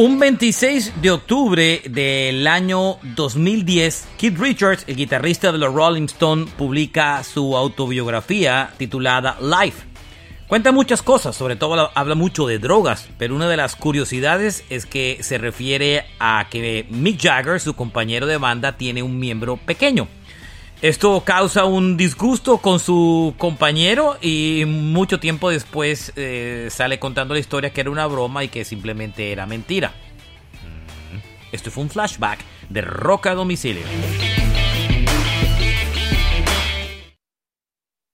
Un 26 de octubre del año 2010, Keith Richards, el guitarrista de los Rolling Stones, publica su autobiografía titulada Life. Cuenta muchas cosas, sobre todo habla mucho de drogas, pero una de las curiosidades es que se refiere a que Mick Jagger, su compañero de banda, tiene un miembro pequeño. Esto causa un disgusto con su compañero y mucho tiempo después eh, sale contando la historia que era una broma y que simplemente era mentira. Esto fue un flashback de Roca Domicilio.